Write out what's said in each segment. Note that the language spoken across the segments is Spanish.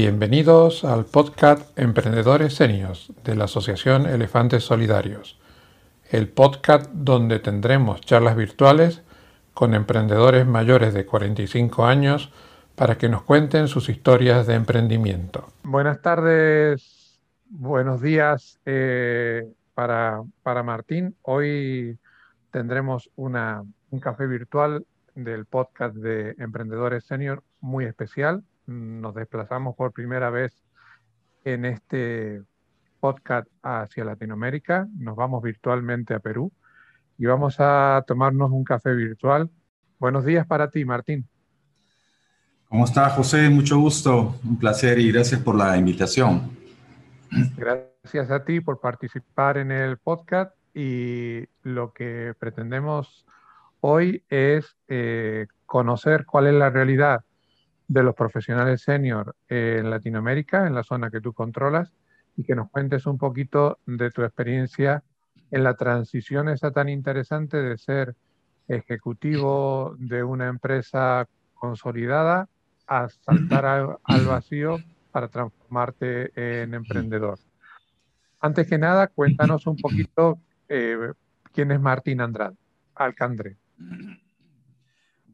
Bienvenidos al podcast Emprendedores Senios de la Asociación Elefantes Solidarios, el podcast donde tendremos charlas virtuales con emprendedores mayores de 45 años para que nos cuenten sus historias de emprendimiento. Buenas tardes, buenos días eh, para, para, Martín. Hoy tendremos una, un café virtual del podcast de Emprendedores Senior muy especial nos desplazamos por primera vez en este podcast hacia Latinoamérica. Nos vamos virtualmente a Perú y vamos a tomarnos un café virtual. Buenos días para ti, Martín. ¿Cómo está, José? Mucho gusto, un placer y gracias por la invitación. Gracias a ti por participar en el podcast y lo que pretendemos hoy es eh, conocer cuál es la realidad de los profesionales senior en Latinoamérica, en la zona que tú controlas, y que nos cuentes un poquito de tu experiencia en la transición esa tan interesante de ser ejecutivo de una empresa consolidada a saltar al, vacío para transformarte en emprendedor. Antes que nada, cuéntanos un poquito eh, quién es Martín Andrade, Alcandre.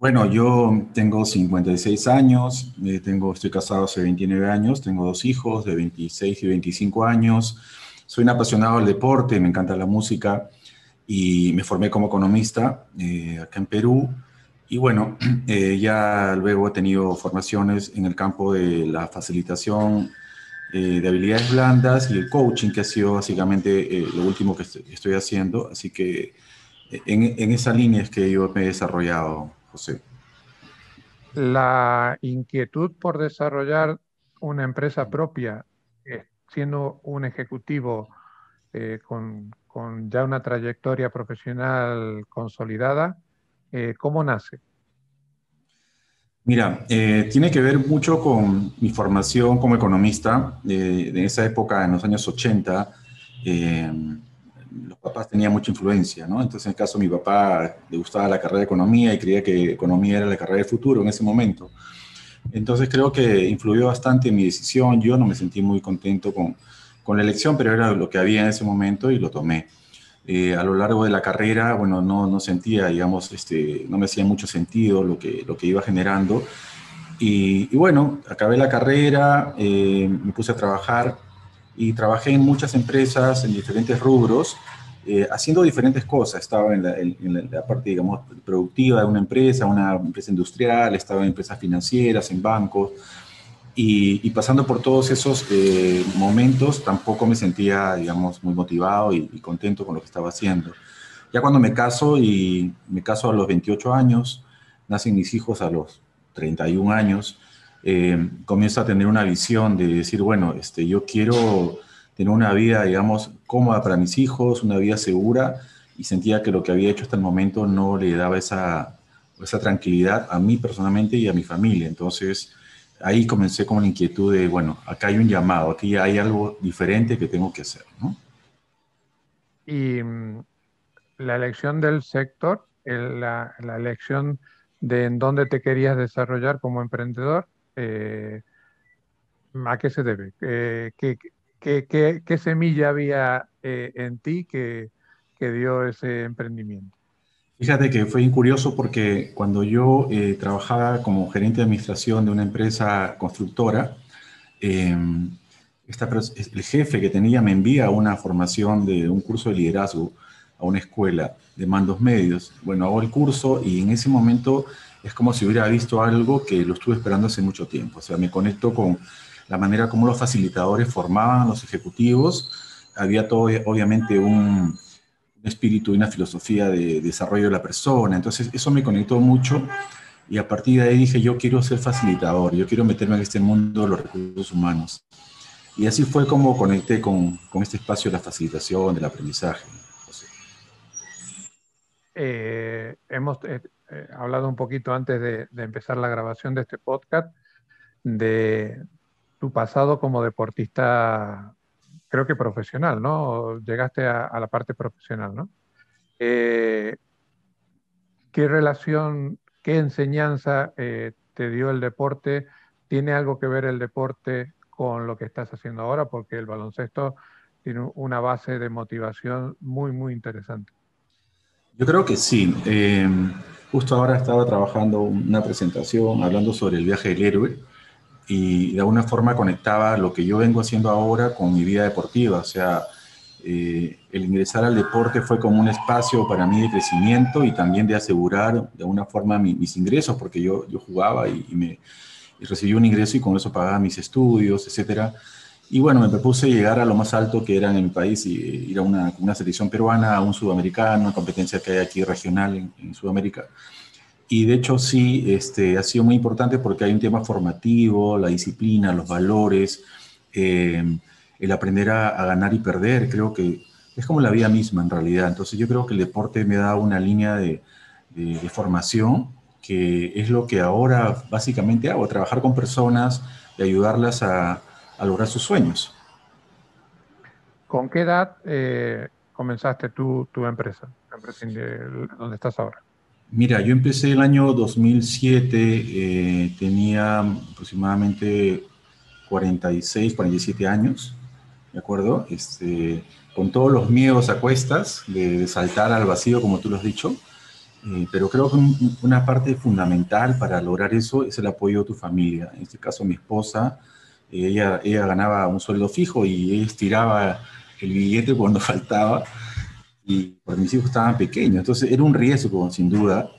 Bueno, yo tengo 56 años, eh, tengo, estoy casado hace 29 años, tengo dos hijos de 26 y 25 años, soy un apasionado del deporte, me encanta la música y me formé como economista eh, acá en Perú. Y bueno, eh, ya luego he tenido formaciones en el campo de la facilitación de habilidades blandas y el coaching, que ha sido básicamente lo último que estoy haciendo. Así que en, en esa línea es que yo me he desarrollado. La inquietud por desarrollar una empresa propia, eh, siendo un ejecutivo eh, con, ya una trayectoria profesional consolidada, eh, ¿cómo nace? Mira, tiene que ver mucho con mi formación como economista. de esa época, en los años 80, los papás tenían mucha influencia, ¿no? Entonces, en el caso de mi papá, le gustaba la carrera de economía y creía que economía era la carrera del futuro en ese momento. Entonces, creo que influyó bastante en mi decisión. Yo no me sentí muy contento con, con la elección, pero era lo que había en ese momento y lo tomé. Eh, a lo largo de la carrera, bueno, no, no sentía, digamos, este, no me hacía mucho sentido lo que, lo que iba generando. Y, bueno, acabé la carrera, eh, me puse a trabajar y trabajé en muchas empresas en diferentes rubros, eh, haciendo diferentes cosas. Estaba en la, parte, digamos, productiva de una empresa, una empresa industrial, estaba en empresas financieras, en bancos, y, pasando por todos esos eh, momentos, tampoco me sentía, digamos, muy motivado y, y, contento con lo que estaba haciendo. Ya cuando me caso, y me caso a los 28 años, nacen mis hijos a los 31 años, eh, comienzo a tener una visión de decir, bueno, este, yo quiero tener una vida, digamos, cómoda para mis hijos, una vida segura, y sentía que lo que había hecho hasta el momento no le daba esa, esa tranquilidad a mí personalmente y a mi familia. Entonces, ahí comencé con la inquietud de, bueno, acá hay un llamado, aquí hay algo diferente que tengo que hacer, ¿no? Y mm, la elección del sector, la, la, elección de en dónde te querías desarrollar como emprendedor, eh, ¿A qué se debe? Eh, ¿qué, semilla había eh, en ti que, dio ese emprendimiento? Fíjate que fue curioso porque cuando yo trabajaba como gerente de administración de una empresa constructora, em, el jefe que tenía me envía una formación de un curso de liderazgo a una escuela de mandos medios. Bueno, hago el curso y en ese momento es como si hubiera visto algo que lo estuve esperando hace mucho tiempo. O sea, me conecto con la manera como los facilitadores formaban los ejecutivos. Había todo, obviamente, un espíritu y una filosofía de desarrollo de la persona. Entonces, eso me conectó mucho y a partir de ahí dije, yo quiero ser facilitador, yo quiero meterme en este mundo de los recursos humanos. Y así fue como conecté con, con este espacio de la facilitación, del aprendizaje. Eh, hemos, eh, eh, hablado un poquito antes de, empezar la grabación de este podcast de tu pasado como deportista, creo que profesional, ¿no? Llegaste a, la parte profesional, ¿no? Eh, ¿Qué relación, qué enseñanza eh, te dio el deporte? ¿Tiene algo que ver el deporte con lo que estás haciendo ahora, porque el baloncesto tiene una base de motivación muy, muy interesante. Yo creo que sí. Eh, justo ahora estaba trabajando una presentación hablando sobre el viaje del héroe y de alguna forma conectaba lo que yo vengo haciendo ahora con mi vida deportiva. O sea, eh, el ingresar al deporte fue como un espacio para mí de crecimiento y también de asegurar de alguna forma mis ingresos, porque yo, yo jugaba y, me recibí un ingreso y con eso pagaba mis estudios, etcétera. Y bueno, me propuse llegar a lo más alto que era en mi país y ir a una, una selección peruana, a un sudamericano, competencia que hay aquí regional en, Sudamérica. Y de hecho sí, este, ha sido muy importante porque hay un tema formativo, la disciplina, los valores. Eh, el aprender a, ganar y perder, creo que es como la vida misma en realidad. Entonces yo creo que el deporte me da una línea de, formación que es lo que ahora básicamente hago, trabajar con personas y ayudarlas a, lograr sus sueños. ¿Con qué edad eh, comenzaste tu, tu empresa, donde estás ahora? Mira, yo empecé el año 2007, eh, tenía aproximadamente 46, 47 años. ¿de acuerdo? Este, con todos los miedos a cuestas de, saltar al vacío, como tú lo has dicho, eh, pero creo que una parte fundamental para lograr eso es el apoyo de tu familia. En este caso, mi esposa, ella, ella ganaba un sueldo fijo y estiraba el billete cuando faltaba, y porque mis hijos estaban pequeños, entonces era un riesgo, sin duda,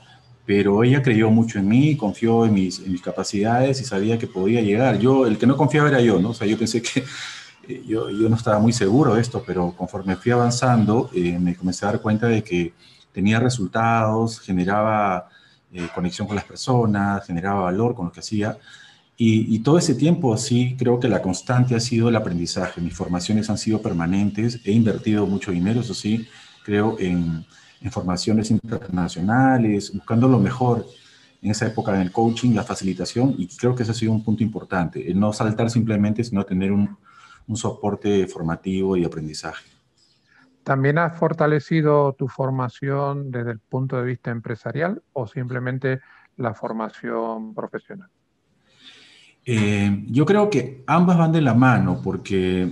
pero ella creyó mucho en mí, confió en mis, en mis capacidades y sabía que podía llegar. Yo, el que no confiaba era yo, ¿no? O sea, yo pensé que eh, yo, yo, no estaba muy seguro de esto, pero conforme fui avanzando, eh, me comencé a dar cuenta de que tenía resultados, generaba eh, conexión con las personas, generaba valor con lo que hacía. Y, y, todo ese tiempo, sí, creo que la constante ha sido el aprendizaje. Mis formaciones han sido permanentes. He invertido mucho dinero, eso sí, creo en, en formaciones internacionales, buscando lo mejor en esa época en el coaching, la facilitación, y creo que ese ha sido un punto importante, el no saltar simplemente, sino tener un, un soporte formativo y aprendizaje. ¿También has fortalecido tu formación desde el punto de vista empresarial o simplemente la formación profesional? Eh, yo creo que ambas van de la mano porque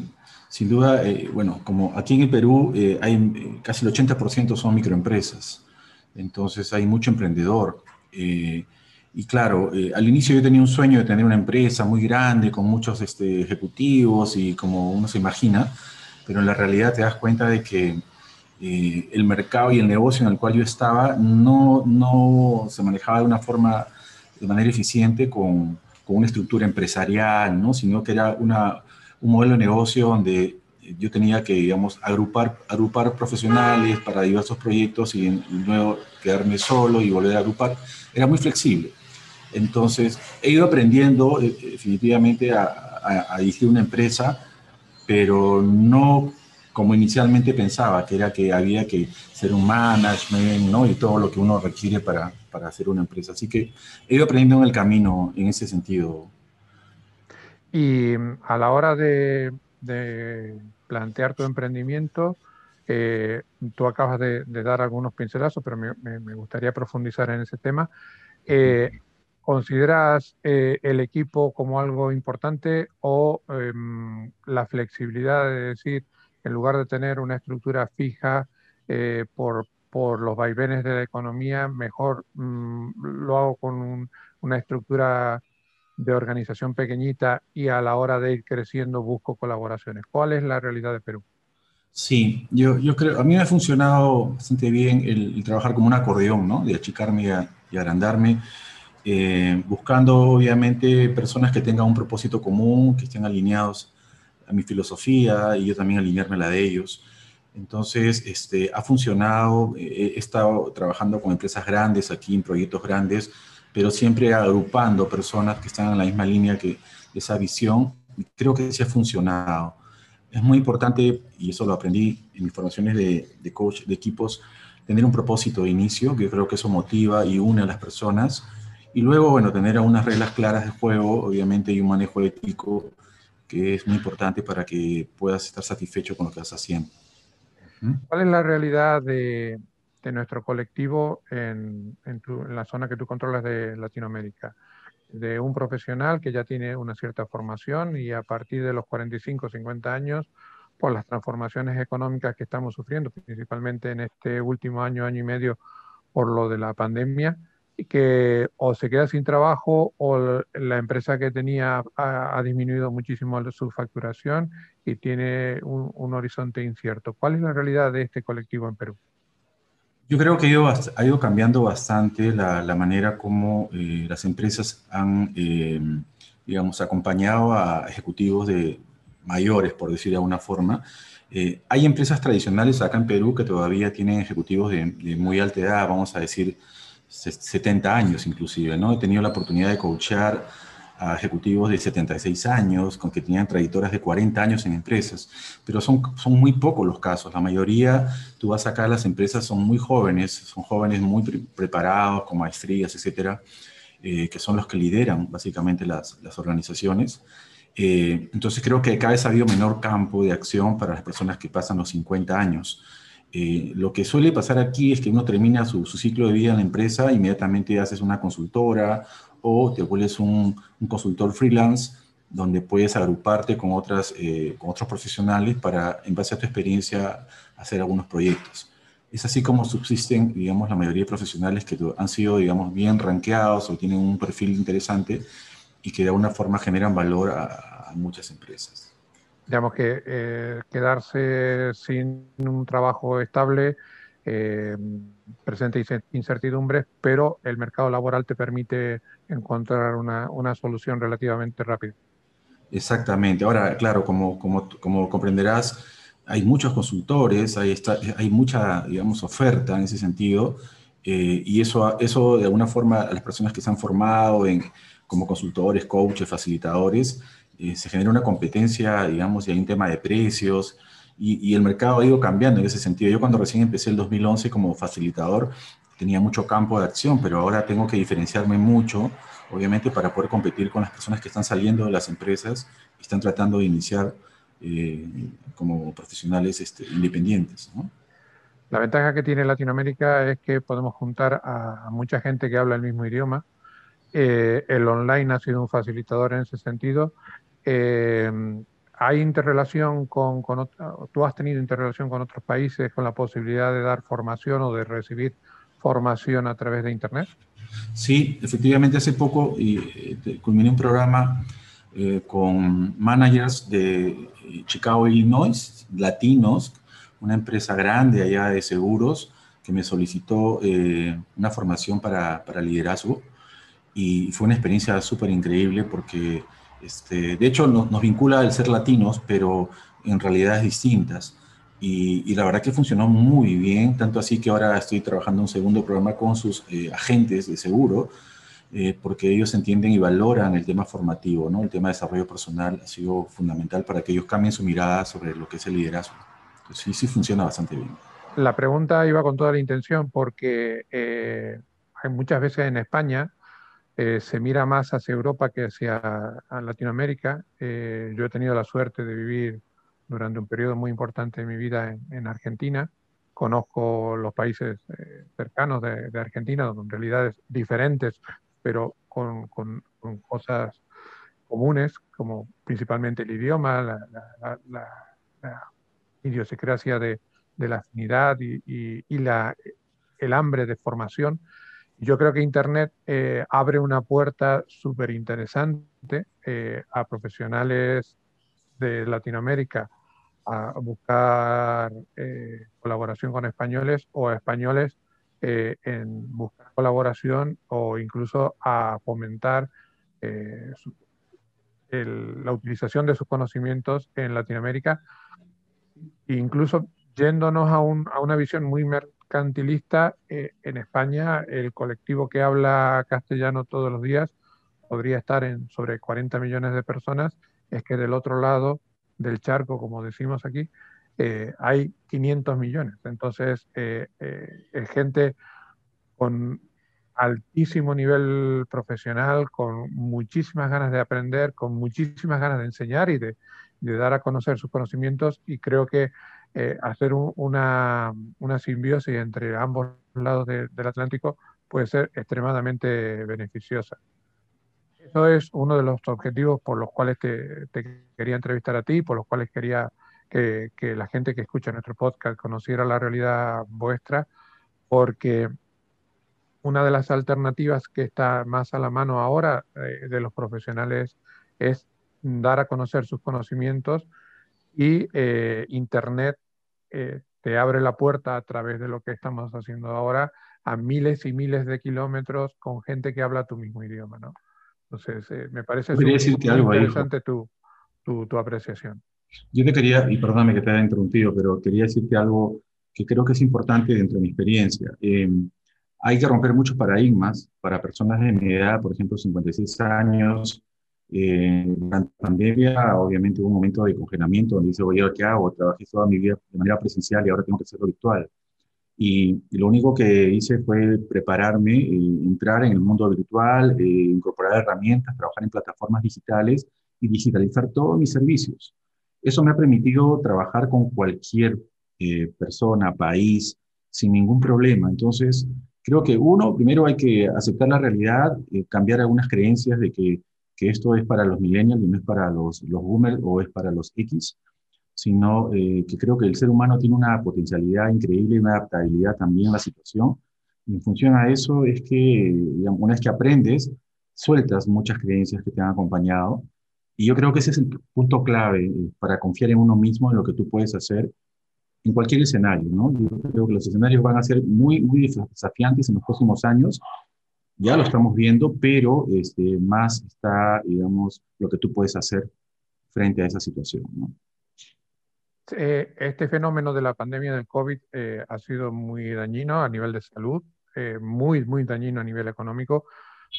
sin duda, eh, bueno, como aquí en el Perú eh, hay casi el 80% son microempresas, entonces hay mucho emprendedor. Y claro, eh, al inicio yo tenía un sueño de tener una empresa muy grande, con muchos este, ejecutivos y como uno se imagina, pero en la realidad te das cuenta de que eh, el mercado y el negocio en el cual yo estaba no, no se manejaba de una forma, de manera eficiente con, con una estructura empresarial, ¿no? sino que era una, un modelo de negocio donde yo tenía que, digamos, agrupar, agrupar profesionales para diversos proyectos y, luego quedarme solo y volver a agrupar. Era muy flexible. Entonces, he ido aprendiendo eh, definitivamente a, dirigir una empresa, pero no como inicialmente pensaba, que era que había que ser un management, ¿no? Y todo lo que uno requiere para, para hacer una empresa. Así que he ido aprendiendo en el camino en ese sentido. Y a la hora de, plantear tu emprendimiento, eh, tú acabas de, dar algunos pincelazos, pero me, gustaría profundizar en ese tema. Eh, ¿Consideras eh, el equipo como algo importante o em, la flexibilidad de decir, en lugar de tener una estructura fija eh, por, por, los vaivenes de la economía, mejor mm, lo hago con una estructura de organización pequeñita y a la hora de ir creciendo busco colaboraciones? ¿Cuál es la realidad de Perú? Sí, yo, yo creo, a mí me ha funcionado bastante bien el, trabajar como un acordeón, ¿no? De achicarme y, agrandarme. Eh, buscando obviamente personas que tengan un propósito común, que estén alineados a mi filosofía y yo también alinearme a la de ellos. Entonces, este, ha funcionado, he estado trabajando con empresas grandes aquí en proyectos grandes, pero siempre agrupando personas que están en la misma línea que esa visión. Creo que sí ha funcionado. Es muy importante, y eso lo aprendí en mis formaciones de, de coach de equipos, tener un propósito de inicio, que creo que eso motiva y une a las personas y luego, bueno, tener unas reglas claras de juego, obviamente, y un manejo ético que es muy importante para que puedas estar satisfecho con lo que estás haciendo. ¿Cuál es la realidad de, de nuestro colectivo en, la zona que tú controlas de Latinoamérica? de un profesional que ya tiene una cierta formación y a partir de los 45 o 50 años, por las transformaciones económicas que estamos sufriendo, principalmente en este último año, año y medio, por lo de la pandemia, y que o se queda sin trabajo o la empresa que tenía ha, disminuido muchísimo su facturación y tiene un, horizonte incierto. ¿Cuál es la realidad de este colectivo en Perú? Yo creo que ha ido, cambiando bastante la, manera como eh, las empresas han, eh, digamos, acompañado a ejecutivos de mayores, por decir de alguna forma. Eh, hay empresas tradicionales acá en Perú que todavía tienen ejecutivos de, de muy alta edad, vamos a decir 70 años inclusive, ¿no? He tenido la oportunidad de coachar a ejecutivos de 76 años, con que tenían trayectorias de 40 años en empresas, pero son, son muy pocos los casos. La mayoría, tú vas acá, las empresas son muy jóvenes, son jóvenes muy preparados, con maestrías, etcétera, eh, que son los que lideran básicamente las, las organizaciones. Eh, entonces creo que cada vez ha habido menor campo de acción para las personas que pasan los 50 años. Eh, lo que suele pasar aquí es que uno termina su, ciclo de vida en la empresa, inmediatamente haces una consultora o te vuelves un, consultor freelance donde puedes agruparte con, otras, eh, con otros profesionales para, en base a tu experiencia, hacer algunos proyectos. Es así como subsisten, digamos, la mayoría de profesionales que han sido, digamos, bien rankeados o tienen un perfil interesante y que de alguna forma generan valor a muchas empresas digamos que eh, quedarse sin un trabajo estable eh, presenta incertidumbres, pero el mercado laboral te permite encontrar una, una, solución relativamente rápida. Exactamente. Ahora, claro, como, como, como comprenderás, hay muchos consultores, hay, está, hay mucha, digamos, oferta en ese sentido, eh, y eso, eso de alguna forma a las personas que se han formado en, como consultores, coaches, facilitadores, eh, se genera una competencia, digamos, y hay un tema de precios, y, el mercado ha ido cambiando en ese sentido. Yo cuando recién empecé el 2011 como facilitador, tenía mucho campo de acción, pero ahora tengo que diferenciarme mucho, obviamente, para poder competir con las personas que están saliendo de las empresas y están tratando de iniciar eh, como profesionales este, independientes. La ventaja que tiene Latinoamérica es que podemos juntar a, mucha gente que habla el mismo idioma. Eh, el online ha sido un facilitador en ese sentido eh, ¿Hay interrelación con, tú has tenido interrelación con otros países con la posibilidad de dar formación o de recibir formación a través de Internet? Sí, efectivamente hace poco y, eh, culminé un programa eh, con managers de Chicago, Illinois, latinos, una empresa grande allá de seguros que me solicitó una formación para, para liderazgo y fue una experiencia súper increíble porque este, de hecho, nos, vincula el ser latinos, pero en realidades distintas. Y, la verdad que funcionó muy bien, tanto así que ahora estoy trabajando un segundo programa con sus eh, agentes de seguro, eh, porque ellos entienden y valoran el tema formativo, ¿no? El tema de desarrollo personal ha sido fundamental para que ellos cambien su mirada sobre lo que es el liderazgo. Entonces, sí, sí funciona bastante bien. La pregunta iba con toda la intención porque eh, hay muchas veces en España eh, se mira más hacia Europa que hacia Latinoamérica. Eh, yo he tenido la suerte de vivir durante un periodo muy importante de mi vida en, Argentina. Conozco los países eh, cercanos de, Argentina, con realidades diferentes, pero con, cosas comunes, como principalmente el idioma, la, idiosincrasia de, la afinidad y, el hambre de formación yo creo que Internet eh, abre una puerta súper interesante eh, a profesionales de Latinoamérica a buscar eh, colaboración con españoles o a españoles en buscar colaboración o incluso a fomentar la utilización de sus conocimientos en Latinoamérica, incluso yéndonos a, a una visión muy mercantilista, eh, en España el colectivo que habla castellano todos los días podría estar en sobre 40 millones de personas, es que del otro lado del charco, como decimos aquí, eh, hay 500 millones. Entonces, eh, es gente con altísimo nivel profesional, con muchísimas ganas de aprender, con muchísimas ganas de enseñar y de, de dar a conocer sus conocimientos y creo que eh, hacer una, una, simbiosis entre ambos lados del Atlántico puede ser extremadamente beneficiosa. eso es uno de los objetivos por los cuales te, quería entrevistar a ti, por los cuales quería que, la gente que escucha nuestro podcast conociera la realidad vuestra, porque una de las alternativas que está más a la mano ahora eh, de los profesionales es dar a conocer sus conocimientos y eh, Internet eh, te abre la puerta a través de lo que estamos haciendo ahora a miles y miles de kilómetros con gente que habla tu mismo idioma, ¿no? Entonces, eh, me parece muy interesante tu, tu, apreciación. Yo te quería, y perdóname que te haya interrumpido, pero quería decirte algo que creo que es importante dentro de mi experiencia. Em, hay que romper muchos paradigmas para personas de mi edad, por ejemplo, 56 años. Eh, durante la pandemia, obviamente, hubo un momento de congelamiento donde dice, oye, ¿qué hago? Trabajé toda mi vida de manera presencial y ahora tengo que hacerlo virtual. Y, lo único que hice fue prepararme, eh, entrar en el mundo virtual, eh, incorporar herramientas, trabajar en plataformas digitales y digitalizar todos mis servicios. Eso me ha permitido trabajar con cualquier eh, persona, país, sin ningún problema. Entonces, creo que uno, primero hay que aceptar la realidad, cambiar algunas creencias de que, que, esto es para los millennials y no es para los, los boomers o es para los X sino eh, que creo que el ser humano tiene una potencialidad increíble y una adaptabilidad también a la situación. Y en función a eso es que, digamos, una vez que aprendes, sueltas muchas creencias que te han acompañado. Y yo creo que ese es el punto clave eh, para confiar en uno mismo, en lo que tú puedes hacer en cualquier escenario, ¿no? Yo creo que los escenarios van a ser muy, muy desafiantes en los próximos años. Ya lo estamos viendo, pero este, más está, digamos, lo que tú puedes hacer frente a esa situación, ¿no? Eh, este fenómeno de la pandemia del COVID eh, ha sido muy dañino a nivel de salud, eh, muy, muy dañino a nivel económico,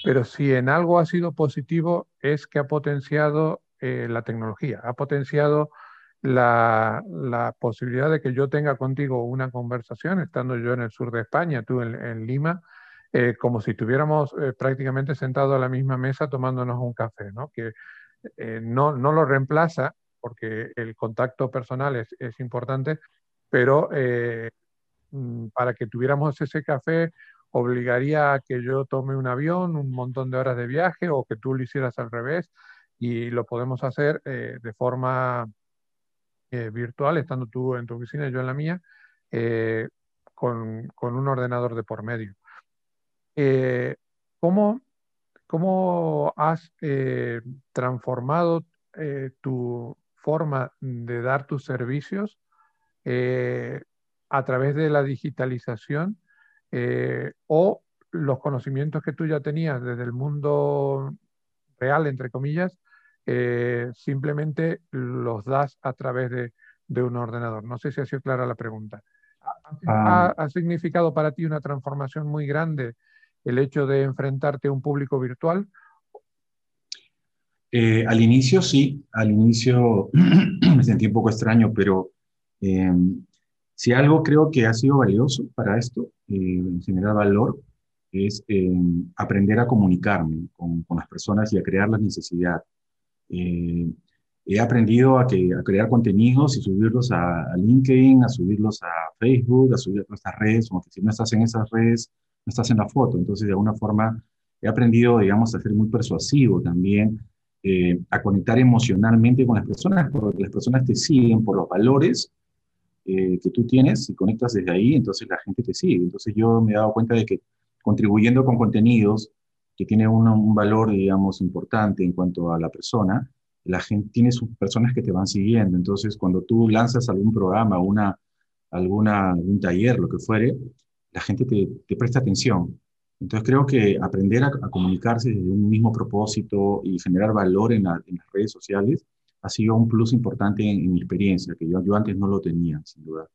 pero si en algo ha sido positivo es que ha potenciado la tecnología, ha potenciado la, posibilidad de que yo tenga contigo una conversación, estando yo en el sur de España, tú en, Lima, como si estuviéramos prácticamente sentados a la misma mesa tomándonos un café, ¿no? que no, no lo reemplaza porque el contacto personal es, es importante, pero eh, mm, para que tuviéramos ese café obligaría a que yo tome un avión, un montón de horas de viaje o que tú lo hicieras al revés y lo podemos hacer eh, de forma eh, virtual, estando tú en tu oficina y yo en la mía, con, con, un ordenador de por medio. ¿Cómo, ¿Cómo has transformado tu, forma de dar tus servicios eh, a través de la digitalización eh, o los conocimientos que tú ya tenías desde el mundo real, entre comillas, eh, simplemente los das a través de, un ordenador. No sé si ha sido clara la pregunta. ¿Ha, ah. significado para ti una transformación muy grande el hecho de enfrentarte a un público virtual eh, al inicio sí, al inicio me sentí un poco extraño, pero em, si algo creo que ha sido valioso para esto, eh, en general valor, es em, aprender a comunicarme con, las personas y a crear la necesidad. Eh, he aprendido a, que, a, crear contenidos y subirlos a, LinkedIn, a subirlos a Facebook, a subirlos a nuestras redes, como que si no estás en esas redes, no estás en la foto. Entonces, de alguna forma, he aprendido, digamos, a ser muy persuasivo también eh, a conectar emocionalmente con las personas, porque las personas te siguen por los valores eh, que tú tienes y conectas desde ahí, entonces la gente te sigue. Entonces yo me he dado cuenta de que contribuyendo con contenidos que tienen un, valor, digamos, importante en cuanto a la persona, la gente tiene sus personas que te van siguiendo. Entonces cuando tú lanzas algún programa, una, alguna, algún taller, lo que fuere, la gente te, te presta atención. Entonces creo que aprender a, comunicarse desde un mismo propósito y generar valor en, las redes sociales ha sido un plus importante en, mi experiencia, que yo, yo, antes no lo tenía, sin duda.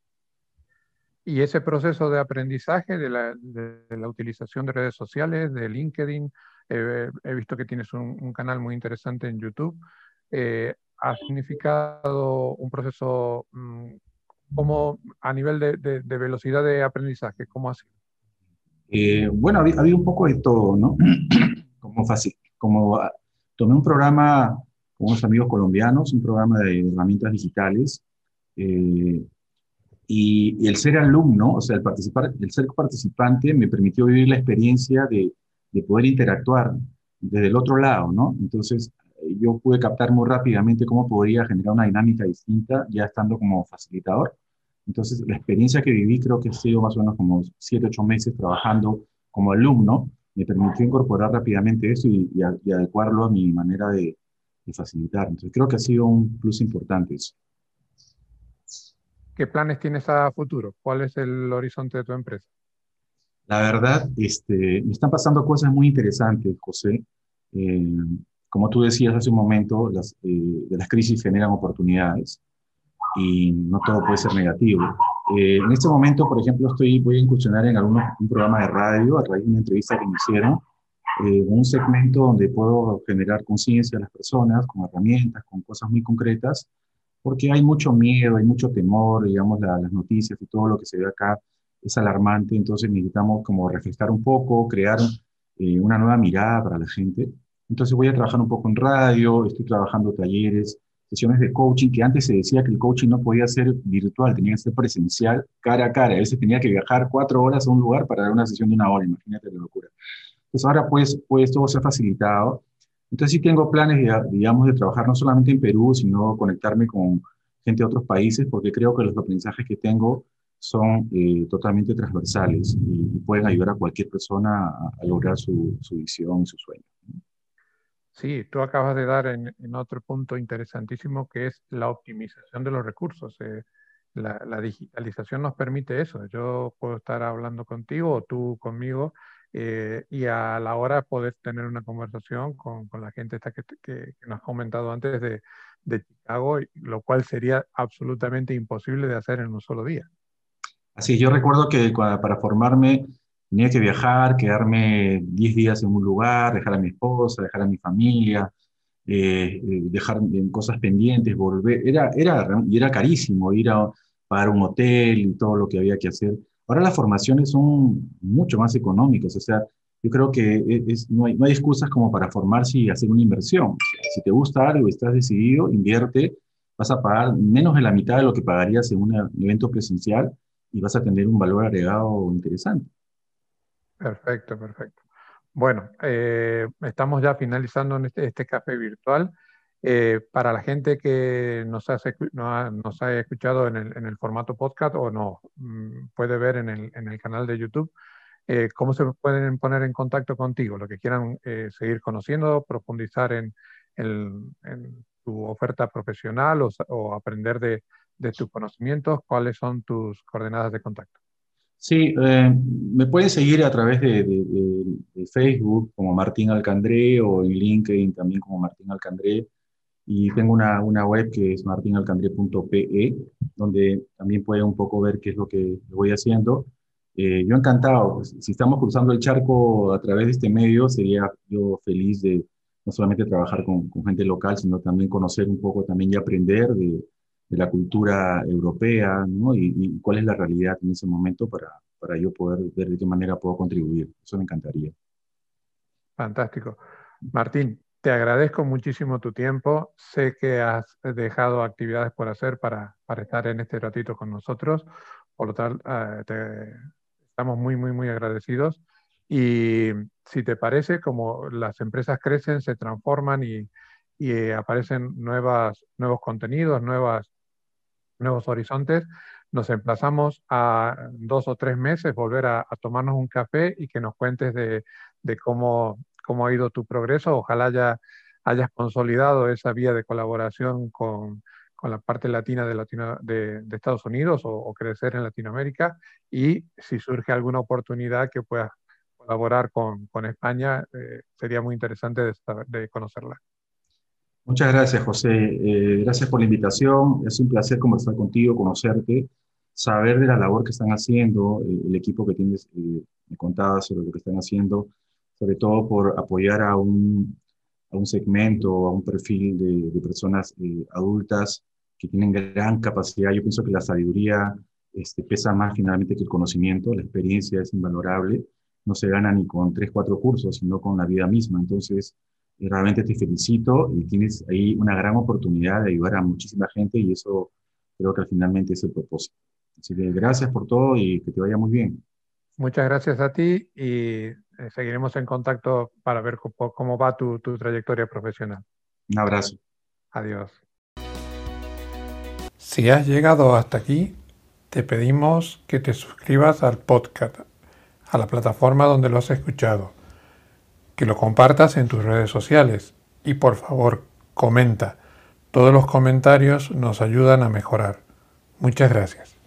Y ese proceso de aprendizaje, de la, de, la utilización de redes sociales, de LinkedIn, eh, he visto que tienes un, canal muy interesante en YouTube, eh, ¿ha significado un proceso mm, como a nivel de, de velocidad de aprendizaje? ¿Cómo ha sido? Eh, bueno, había, había, un poco de todo, ¿no? como fácil, como ah, tomé un programa con unos amigos colombianos, un programa de herramientas digitales, eh, y, el ser alumno, o sea, el, participar, el ser participante me permitió vivir la experiencia de, de poder interactuar desde el otro lado, ¿no? Entonces, yo pude captar muy rápidamente cómo podría generar una dinámica distinta ya estando como facilitador. Entonces, la experiencia que viví creo que ha sido más o menos como 7, 8 meses trabajando como alumno, me permitió incorporar rápidamente eso y, adecuarlo a mi manera de, de, facilitar. Entonces, creo que ha sido un plus importante eso. ¿Qué planes tienes a futuro? ¿Cuál es el horizonte de tu empresa? La verdad, este, me están pasando cosas muy interesantes, José. Eh, como tú decías hace un momento, las, eh, las crisis generan oportunidades y no todo puede ser negativo. Eh, en este momento, por ejemplo, estoy, voy a incursionar en algún un programa de radio a través de una entrevista que me hicieron, eh, un segmento donde puedo generar conciencia a las personas con herramientas, con cosas muy concretas, porque hay mucho miedo, hay mucho temor, digamos, las noticias y todo lo que se ve acá es alarmante, entonces necesitamos como refrescar un poco, crear una nueva mirada para la gente. Entonces voy a trabajar un poco en radio, estoy trabajando talleres, sesiones de coaching, que antes se decía que el coaching no podía ser virtual, tenía que ser presencial, cara a cara. A veces tenía que viajar cuatro horas a un lugar para dar una sesión de una hora, imagínate la locura. Entonces ahora pues, pues todo se ha facilitado. Entonces sí tengo planes, digamos, de trabajar no solamente en Perú, sino conectarme con gente de otros países, porque creo que los aprendizajes que tengo son eh, totalmente transversales y, pueden ayudar a cualquier persona a, a lograr su, su visión y su sueño. Sí, tú acabas de dar en, otro punto interesantísimo que es la optimización de los recursos. Eh, la, digitalización nos permite eso. Yo puedo estar hablando contigo o tú conmigo eh, y a la hora poder tener una conversación con, la gente esta que, nos has comentado antes de, de Chicago, lo cual sería absolutamente imposible de hacer en un solo día. Así, yo recuerdo que para formarme tenía que viajar, quedarme 10 días en un lugar, dejar a mi esposa, dejar a mi familia, eh, eh, dejar cosas pendientes, volver. Era, era, y era carísimo ir a pagar un hotel y todo lo que había que hacer. Ahora las formaciones son mucho más económicas, o sea, yo creo que e, no, hay, no hay excusas como para formarse y hacer una inversión. Si te gusta algo y estás decidido, invierte, vas a pagar menos de la mitad de lo que pagarías en un evento presencial y vas a tener un valor agregado interesante. Perfecto, perfecto. Bueno, eh, estamos ya finalizando este, este café virtual. Eh, para la gente que nos, ha, nos ha escuchado en el, en el, formato podcast o no mm, puede ver en el, en el canal de YouTube, eh, ¿cómo se pueden poner en contacto contigo? Lo que quieran seguir conociendo, profundizar en, en, tu oferta profesional o, o aprender de, de tus conocimientos, ¿cuáles son tus coordenadas de contacto? Sí, eh, me pueden seguir a través de, Facebook como Martín Alcandré o en LinkedIn también como Martín Alcandré. Y tengo una, una web que es martinalcandré.pe, donde también pueden un poco ver qué es lo que voy haciendo. Eh, yo encantado, pues, si estamos cruzando el charco a través de este medio, sería yo feliz de no solamente trabajar con, con gente local, sino también conocer un poco también y aprender de, de la cultura europea, ¿no? Y, cuál es la realidad en ese momento para, para yo poder ver de qué manera puedo contribuir. Eso me encantaría. Fantástico. Martín, te agradezco muchísimo tu tiempo. Sé que has dejado actividades por hacer para, para estar en este ratito con nosotros. Por lo tanto, eh, estamos muy, muy, muy agradecidos. Y si te parece, como las empresas crecen, se transforman y, y aparecen nuevas, nuevos contenidos, nuevas nuevos horizontes, nos emplazamos a dos o tres meses volver a, tomarnos un café y que nos cuentes de, cómo, cómo ha ido tu progreso. Ojalá ya hayas consolidado esa vía de colaboración con, la parte latina de, Latino, de, Estados Unidos o, crecer en Latinoamérica y si surge alguna oportunidad que puedas colaborar con, España, eh, sería muy interesante de conocerla. Muchas gracias, José. Eh, gracias por la invitación. Es un placer conversar contigo, conocerte, saber de la labor que están haciendo, eh, el equipo que tienes, eh, me sobre lo que están haciendo, sobre todo por apoyar a un, a un segmento, a un perfil de, personas adultas que tienen gran capacidad. Yo pienso que la sabiduría este, pesa más finalmente que el conocimiento, la experiencia es invalorable, no se gana ni con tres, cuatro cursos, sino con la vida misma. Entonces, realmente te felicito y tienes ahí una gran oportunidad de ayudar a muchísima gente y eso creo que finalmente es el propósito. Así que gracias por todo y que te vaya muy bien. Muchas gracias a ti y eh, seguiremos en contacto para ver cómo, va tu, tu trayectoria profesional. Un abrazo. Adiós. Si has llegado hasta aquí, te pedimos que te suscribas al podcast, a la plataforma donde lo has escuchado, que lo compartas en tus redes sociales y por favor comenta. Todos los comentarios nos ayudan a mejorar. Muchas gracias.